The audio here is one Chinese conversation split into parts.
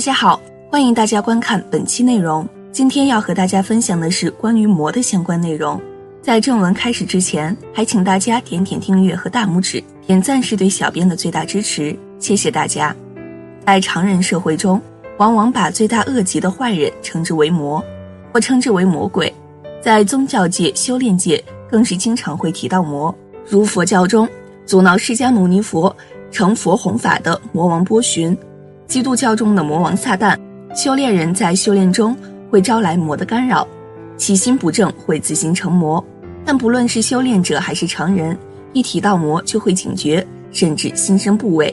大家好，欢迎大家观看本期内容。今天要和大家分享的是关于魔的相关内容。在正文开始之前，还请大家点点订阅和大拇指，点赞是对小编的最大支持，谢谢大家。在常人社会中，往往把罪大恶极的坏人称之为魔，或称之为魔鬼。在宗教界、修炼界，更是经常会提到魔，如佛教中阻挠释迦牟尼佛成佛弘法的魔王波旬。基督教中的魔王撒旦，修炼人在修炼中会招来魔的干扰，其心不正会自行成魔。但不论是修炼者还是常人，一提到魔就会警觉，甚至心生部畏。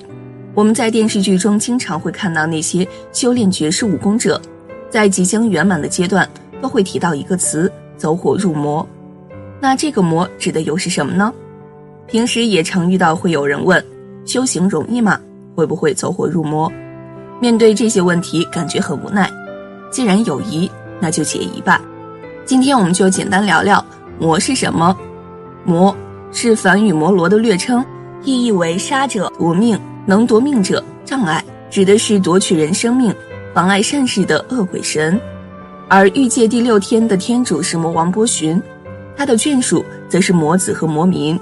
我们在电视剧中经常会看到那些修炼绝世武功者，在即将圆满的阶段都会提到一个词“走火入魔”。那这个魔指的又是什么呢？平时也常遇到会有人问：修行容易吗？会不会走火入魔？面对这些问题，感觉很无奈。既然有疑，那就解疑吧。今天我们就简单聊聊魔是什么。魔是梵语摩罗的略称，意义为杀者、夺命、能夺命者、障碍，指的是夺取人生命、妨碍善事的恶鬼神。而欲界第六天的天主是魔王波旬，他的眷属则是魔子和魔民。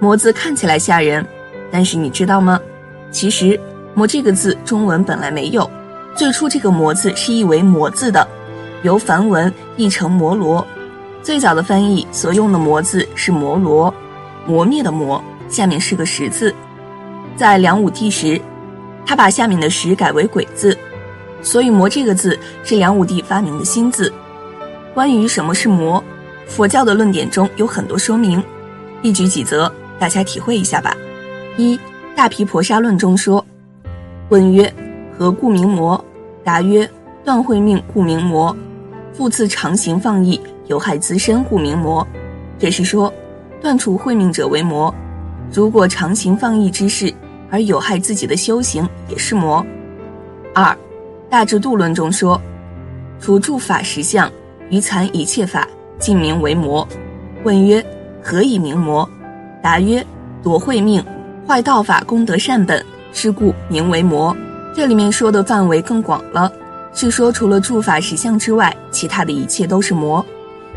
魔字看起来吓人，但是你知道吗？其实。魔这个字，中文本来没有。最初这个魔字是译为魔字的，由梵文译成摩罗。最早的翻译所用的魔字是摩罗，磨灭的磨，下面是个石字。在梁武帝时，他把下面的石改为鬼字，所以魔这个字是梁武帝发明的新字。关于什么是魔，佛教的论点中有很多说明，一举几则，大家体会一下吧。一大毗婆沙论中说。问曰：何故名魔？答曰：断慧命故名魔，复次常行放逸，有害自身故名魔。这是说，断除慧命者为魔，如果常行放逸之事而有害自己的修行，也是魔。二大智度论中说：除诸法实相，余残一切法，尽名为魔。问曰：何以名魔？答曰：夺慧命，坏道法功德善本。是故名为魔，这里面说的范围更广了，是说除了诸法实相之外，其他的一切都是魔，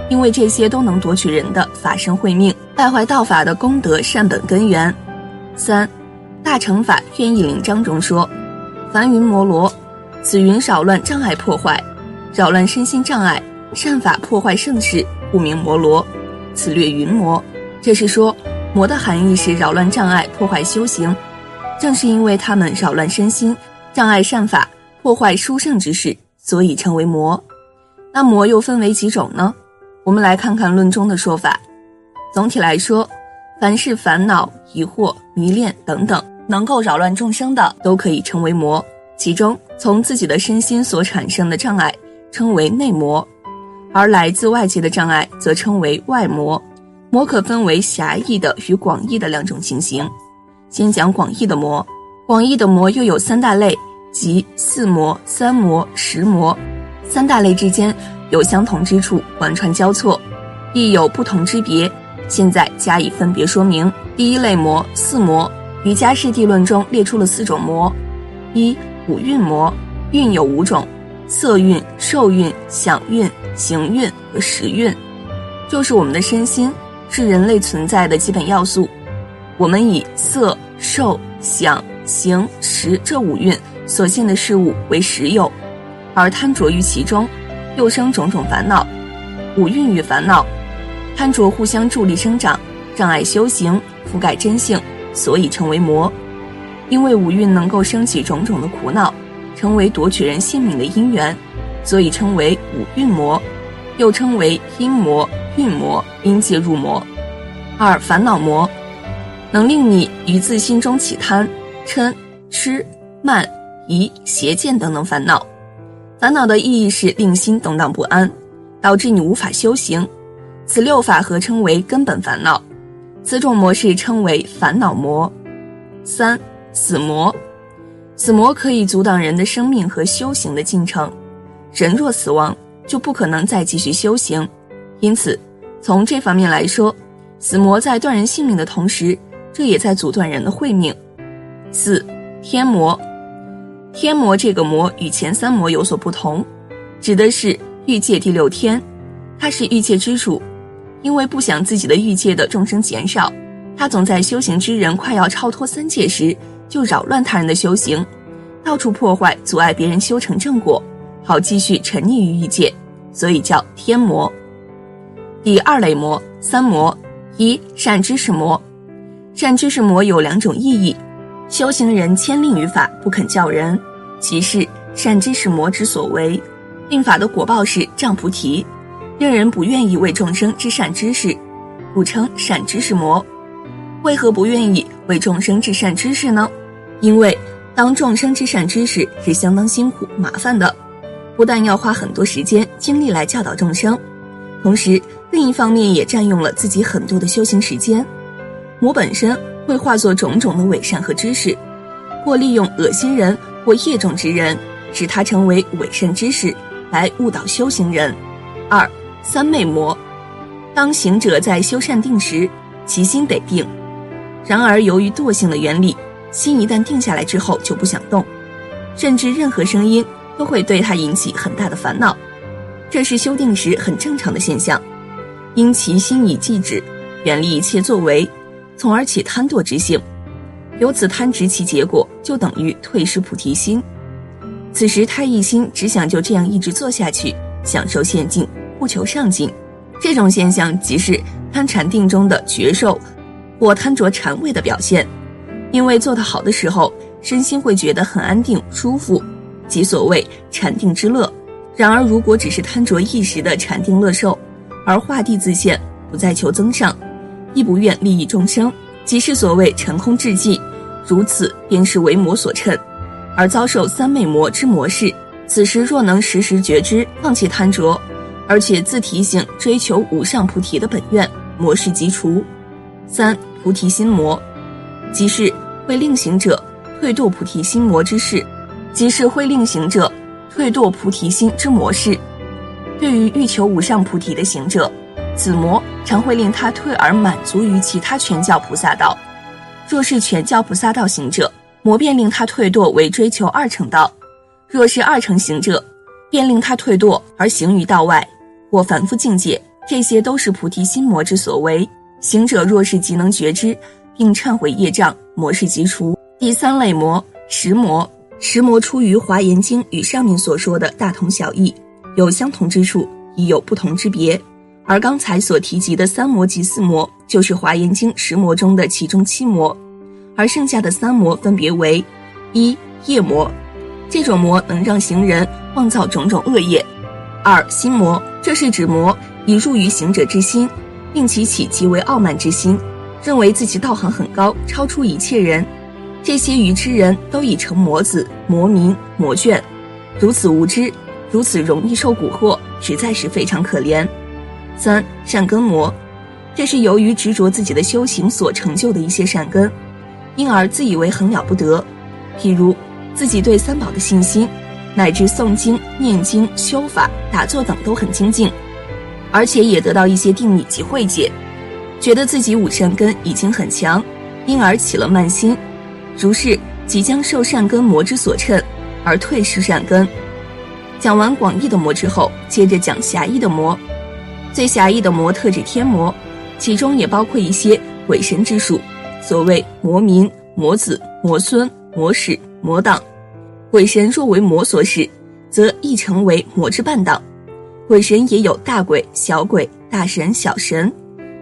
因为这些都能夺取人的法身慧命，败坏道法的功德善本根源。三大乘法愿意领章中说，凡云摩罗，此云扰乱障碍破坏，扰乱身心障碍，善法破坏盛世，故名摩罗。此略云魔，这是说魔的含义是扰乱障碍，破坏修行。正是因为他们扰乱身心，障碍善法，破坏殊胜之事，所以称为魔。那魔又分为几种呢？我们来看看论中的说法。总体来说，凡是烦恼、疑惑、迷恋等等，能够扰乱众生的，都可以称为魔。其中，从自己的身心所产生的障碍，称为内魔；而来自外界的障碍，则称为外魔。魔可分为狭义的与广义的两种情形。先讲广义的魔，广义的魔又有三大类，即四魔、三魔、十魔。三大类之间有相同之处，贯穿交错，亦有不同之别。现在加以分别说明。第一类魔，四魔，瑜伽士地论中列出了四种魔：一、五蕴魔，蕴有五种：色蕴、受蕴、想蕴、行蕴和识蕴，就是我们的身心，是人类存在的基本要素。我们以色、受、想、行、识这五蕴所现的事物为实有，而贪着于其中，又生种种烦恼。五蕴与烦恼、贪着互相助力生长，障碍修行，覆盖真性，所以称为魔。因为五蕴能够升起种种的苦恼，成为夺取人性命的因缘，所以称为五蕴魔，又称为阴魔、蕴魔、阴界入魔。二烦恼魔。能令你于自心中起贪、嗔、痴、慢、疑、邪见等等烦恼。烦恼的意义是令心动荡不安，导致你无法修行。此六法合称为根本烦恼。此种模式称为烦恼魔。三死魔，死魔可以阻挡人的生命和修行的进程。人若死亡，就不可能再继续修行。因此，从这方面来说，死魔在断人性命的同时。这也在阻断人的慧命。四天魔，天魔这个魔与前三魔有所不同，指的是欲界第六天，他是欲界之主，因为不想自己的欲界的众生减少，他总在修行之人快要超脱三界时就扰乱他人的修行，到处破坏阻碍别人修成正果，好继续沉溺于欲界，所以叫天魔。第二类魔，三魔，一善知识魔，善知识魔有两种意义。修行人千令于法，不肯教人，即是善知识魔之所为。令法的果报是障菩提，令人不愿意为众生知善知识，故称善知识魔。为何不愿意为众生知善知识呢？因为当众生知善知识是相当辛苦麻烦的，不但要花很多时间精力来教导众生，同时另一方面也占用了自己很多的修行时间。魔本身。会化作种种的伪善和知识，或利用恶心人或业种之人，使他成为伪善知识，来误导修行人。二三昧魔，当行者在修善定时，其心得定；然而由于惰性的原理，心一旦定下来之后就不想动，甚至任何声音都会对他引起很大的烦恼。这是修定时很正常的现象，因其心已寂止，远离一切作为。从而起贪惰之性，由此贪执其结果就等于退失菩提心。此时他一心只想就这样一直做下去，享受现境，不求上进。这种现象即是贪禅定中的觉受，或贪着禅位的表现。因为做得好的时候，身心会觉得很安定舒服，即所谓禅定之乐。然而如果只是贪着一时的禅定乐受，而画地自限，不再求增上。亦不愿利益众生，即是所谓成空至寂，如此便是为魔所趁，而遭受三昧魔之魔事。此时若能时时觉知，放弃贪着，而且自提醒追求无上菩提的本愿，魔事即除。三菩提心魔，即是会令行者退堕菩提心魔之事，即是会令行者退堕菩提心之魔事。对于欲求无上菩提的行者。子魔常会令他退而满足于其他全教菩萨道；若是全教菩萨道行者，魔便令他退堕为追求二乘道；若是二乘行者，便令他退堕而行于道外或凡夫境界。这些都是菩提心魔之所为。行者若是即能觉知，并忏悔业障，魔是即除。第三类魔石魔，石魔出于华严经，与上面所说的大同小异，有相同之处，亦有不同之别。而刚才所提及的三魔及四魔，就是《华严经》十魔中的其中七魔，而剩下的三魔分别为：一业魔，这种魔能让行人妄造种种恶业；二心魔，这是指魔已入于行者之心，令其起极为傲慢之心，认为自己道行很高，超出一切人。这些愚痴人都已成魔子、魔民、魔眷，如此无知，如此容易受蛊惑，实在是非常可怜。三善根魔，这是由于执着自己的修行所成就的一些善根，因而自以为很了不得。譬如自己对三宝的信心，乃至诵经、念经、修法、打坐等都很精进，而且也得到一些定力及慧解，觉得自己五善根已经很强，因而起了慢心，如是即将受善根魔之所趁，而退失善根。讲完广义的魔之后，接着讲狭义的魔。最狭义的魔特指天魔，其中也包括一些鬼神之属，所谓魔民、魔子、魔孙、魔使、魔党。鬼神若为魔所使，则亦成为魔之伴党。鬼神也有大鬼、小鬼、大神、小神，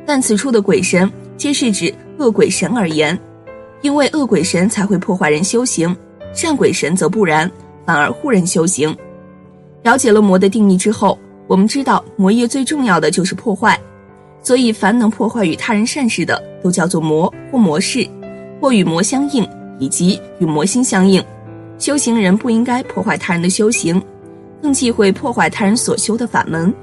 但此处的鬼神皆是指恶鬼神而言，因为恶鬼神才会破坏人修行，善鬼神则不然，反而护人修行。了解了魔的定义之后。我们知道魔业最重要的就是破坏，所以凡能破坏与他人善事的，都叫做魔或魔事，或与魔相应，以及与魔心相应。修行人不应该破坏他人的修行，更忌讳破坏他人所修的法门。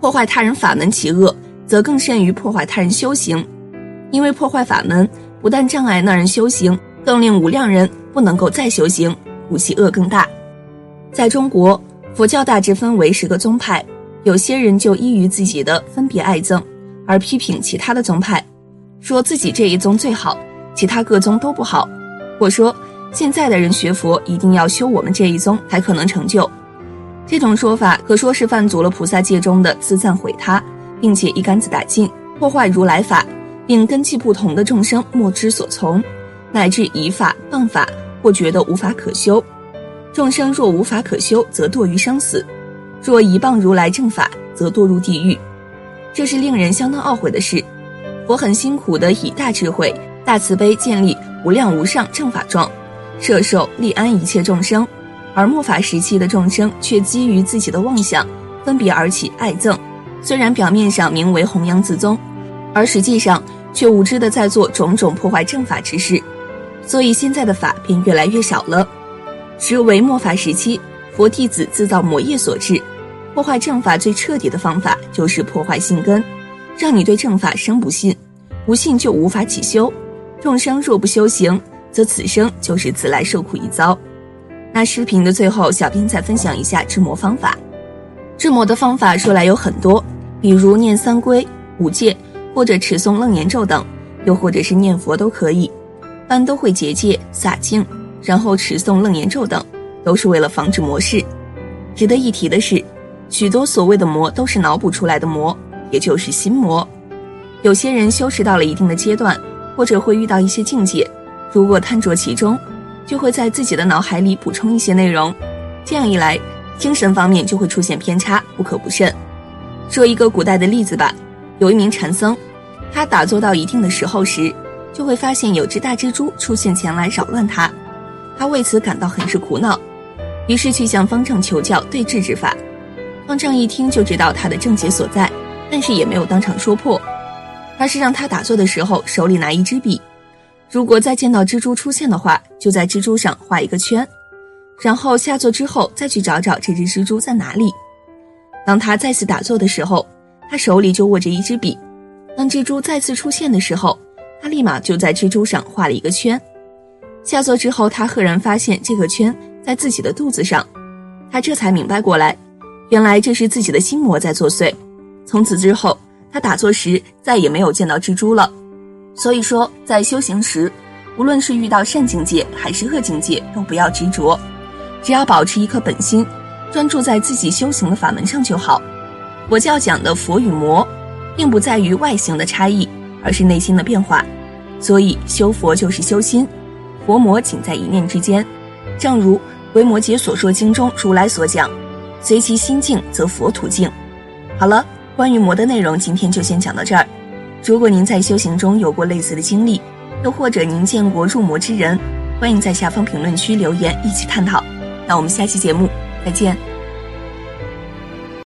破坏他人法门其恶，则更甚于破坏他人修行，因为破坏法门不但障碍那人修行，更令无量人不能够再修行，故其恶更大。在中国，佛教大致分为十个宗派。有些人就依于自己的分别爱憎，而批评其他的宗派，说自己这一宗最好，其他各宗都不好；或说现在的人学佛一定要修我们这一宗才可能成就。这种说法可说是犯足了菩萨戒中的自赞毁他，并且一竿子打尽，破坏如来法，并根器不同的众生莫之所从，乃至以法谤法，或觉得无法可修。众生若无法可修，则堕于生死；若一谤如来正法，则堕入地狱。这是令人相当懊悔的事。佛很辛苦地以大智慧、大慈悲建立无量无上正法状。摄受利安一切众生，而末法时期的众生却基于自己的妄想，分别而起爱憎。虽然表面上名为弘扬自宗，而实际上却无知的在做种种破坏正法之事。所以现在的法便越来越少了。实为末法时期，佛弟子自造魔业所致。破坏正法最彻底的方法就是破坏信根，让你对正法生不信，不信就无法起修。众生若不修行，则此生就是自来受苦一遭。那视频的最后，小编再分享一下治魔方法。治魔的方法说来有很多，比如念三规、五戒，或者持诵楞严咒等，又或者是念佛都可以。般都会结界、洒净，然后持诵楞严咒等，都是为了防止魔事。值得一提的是，许多所谓的魔都是脑补出来的魔，也就是心魔。有些人修持到了一定的阶段，或者会遇到一些境界。如果贪着其中，就会在自己的脑海里补充一些内容，这样一来，精神方面就会出现偏差，不可不慎。说一个古代的例子吧，有一名禅僧，他打坐到一定的时候时，就会发现有只大蜘蛛出现前来扰乱他，他为此感到很是苦恼，于是去向方丈求教对治之法。方丈一听就知道他的症结所在，但是也没有当场说破，而是让他打坐的时候手里拿一支笔。如果再见到蜘蛛出现的话，就在蜘蛛上画一个圈，然后下坐之后再去找找这只蜘蛛在哪里。当他再次打坐的时候，他手里就握着一支笔。当蜘蛛再次出现的时候，他立马就在蜘蛛上画了一个圈。下坐之后，他赫然发现这个圈在自己的肚子上，他这才明白过来，原来这是自己的心魔在作祟。从此之后，他打坐时再也没有见到蜘蛛了。所以说，在修行时，无论是遇到善境界还是恶境界，都不要执着，只要保持一颗本心，专注在自己修行的法门上就好。佛教讲的佛与魔，并不在于外形的差异，而是内心的变化。所以修佛就是修心，佛魔仅在一念之间。正如《维摩诘所说经》中如来所讲：“随其心境，则佛途径。”好了，关于魔的内容，今天就先讲到这儿。如果您在修行中有过类似的经历，又或者您见过入魔之人，欢迎在下方评论区留言一起探讨。那我们下期节目再见。